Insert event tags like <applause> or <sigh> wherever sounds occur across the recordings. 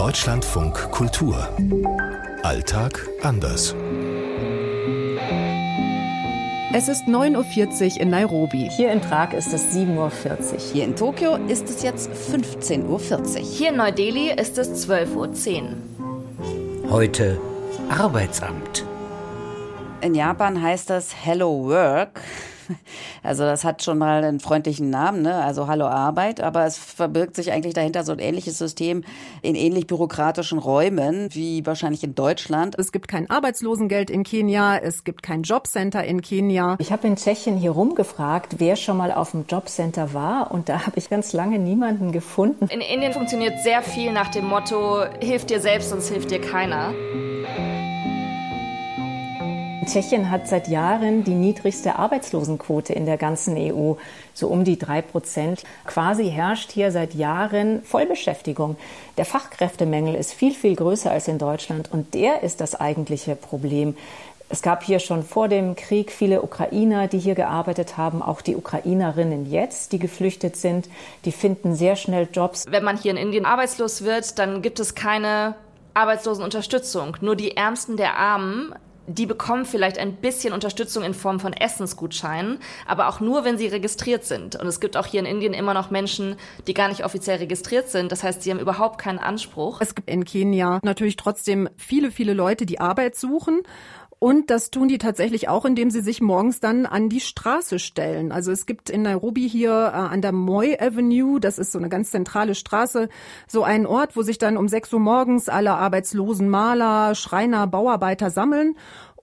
Deutschlandfunk Kultur. Alltag anders. Es ist 9.40 Uhr in Nairobi. Hier in Prag ist es 7.40 Uhr. Hier in Tokio ist es jetzt 15.40 Uhr. Hier in Neu-Delhi ist es 12.10 Uhr. Heute Arbeitsamt. In Japan heißt das Hello Work. <laughs> Also das hat schon mal einen freundlichen Namen, ne? also Hallo Arbeit, aber es verbirgt sich eigentlich dahinter so ein ähnliches System in ähnlich bürokratischen Räumen wie wahrscheinlich in Deutschland. Es gibt kein Arbeitslosengeld in Kenia, es gibt kein Jobcenter in Kenia. Ich habe in Tschechien hier rumgefragt, wer schon mal auf dem Jobcenter war und da habe ich ganz lange niemanden gefunden. In Indien funktioniert sehr viel nach dem Motto, hilf dir selbst, sonst hilft dir keiner. Tschechien hat seit Jahren die niedrigste Arbeitslosenquote in der ganzen EU, so um die drei Prozent. Quasi herrscht hier seit Jahren Vollbeschäftigung. Der Fachkräftemangel ist viel, viel größer als in Deutschland und der ist das eigentliche Problem. Es gab hier schon vor dem Krieg viele Ukrainer, die hier gearbeitet haben, auch die Ukrainerinnen jetzt, die geflüchtet sind, die finden sehr schnell Jobs. Wenn man hier in Indien arbeitslos wird, dann gibt es keine Arbeitslosenunterstützung. Nur die Ärmsten der Armen die bekommen vielleicht ein bisschen Unterstützung in Form von Essensgutscheinen, aber auch nur, wenn sie registriert sind. Und es gibt auch hier in Indien immer noch Menschen, die gar nicht offiziell registriert sind. Das heißt, sie haben überhaupt keinen Anspruch. Es gibt in Kenia natürlich trotzdem viele, viele Leute, die Arbeit suchen. Und das tun die tatsächlich auch, indem sie sich morgens dann an die Straße stellen. Also es gibt in Nairobi hier äh, an der Moy Avenue, das ist so eine ganz zentrale Straße, so einen Ort, wo sich dann um 6 Uhr morgens alle arbeitslosen Maler, Schreiner, Bauarbeiter sammeln.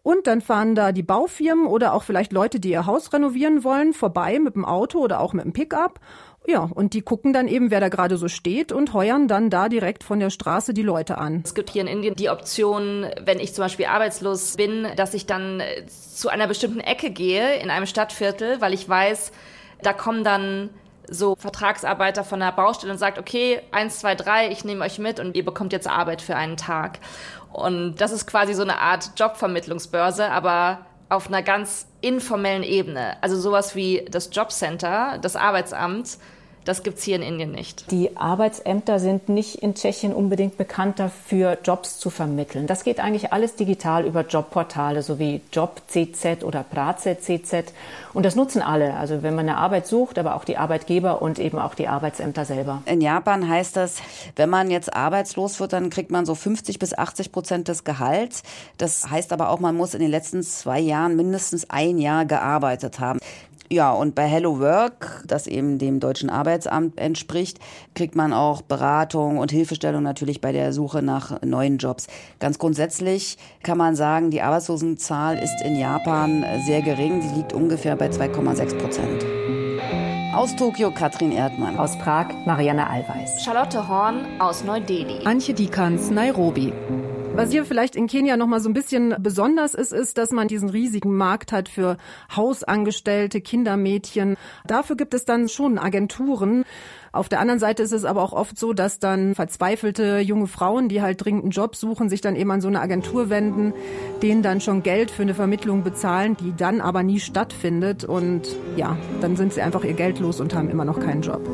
Und dann fahren da die Baufirmen oder auch vielleicht Leute, die ihr Haus renovieren wollen, vorbei mit dem Auto oder auch mit dem Pickup ja, und die gucken dann eben, wer da gerade so steht und heuern dann da direkt von der Straße die Leute an. Es gibt hier in Indien die Option, wenn ich zum Beispiel arbeitslos bin, dass ich dann äh, zu einer bestimmten Ecke gehe in einem Stadtviertel, weil ich weiß, da kommen dann so Vertragsarbeiter von der Baustelle und sagt, okay, eins, zwei, drei, ich nehme euch mit und ihr bekommt jetzt Arbeit für einen Tag. Und das ist quasi so eine Art Jobvermittlungsbörse, aber auf einer ganz informellen Ebene. Also sowas wie das Jobcenter, das Arbeitsamt, das gibt es hier in Indien nicht. Die Arbeitsämter sind nicht in Tschechien unbedingt bekannt dafür, Jobs zu vermitteln. Das geht eigentlich alles digital über Jobportale, so wie Job.cz oder Praze.cz. Und das nutzen alle. Also wenn man eine Arbeit sucht, aber auch die Arbeitgeber und eben auch die Arbeitsämter selber. In Japan heißt das, wenn man jetzt arbeitslos wird, dann kriegt man so 50 bis 80 Prozent des Gehalts. Das heißt aber auch, man muss in den letzten zwei Jahren mindestens ein Jahr gearbeitet haben. Ja, und bei Hello Work, das eben dem deutschen Arbeitsamt entspricht, kriegt man auch Beratung und Hilfestellung natürlich bei der Suche nach neuen Jobs. Ganz grundsätzlich kann man sagen, die Arbeitslosenzahl ist in Japan sehr gering. Sie liegt ungefähr bei 2,6 Prozent. Aus Tokio Katrin Erdmann. Aus Prag Marianne Allweis. Charlotte Horn aus Neu-Delhi. Antje Dikans, Nairobi. Was hier vielleicht in Kenia noch mal so ein bisschen besonders ist, ist, dass man diesen riesigen Markt hat für Hausangestellte, Kindermädchen. Dafür gibt es dann schon Agenturen. Auf der anderen Seite ist es aber auch oft so, dass dann verzweifelte junge Frauen, die halt dringend einen Job suchen, sich dann eben an so eine Agentur wenden, denen dann schon Geld für eine Vermittlung bezahlen, die dann aber nie stattfindet. Und ja, dann sind sie einfach ihr Geld los und haben immer noch keinen Job.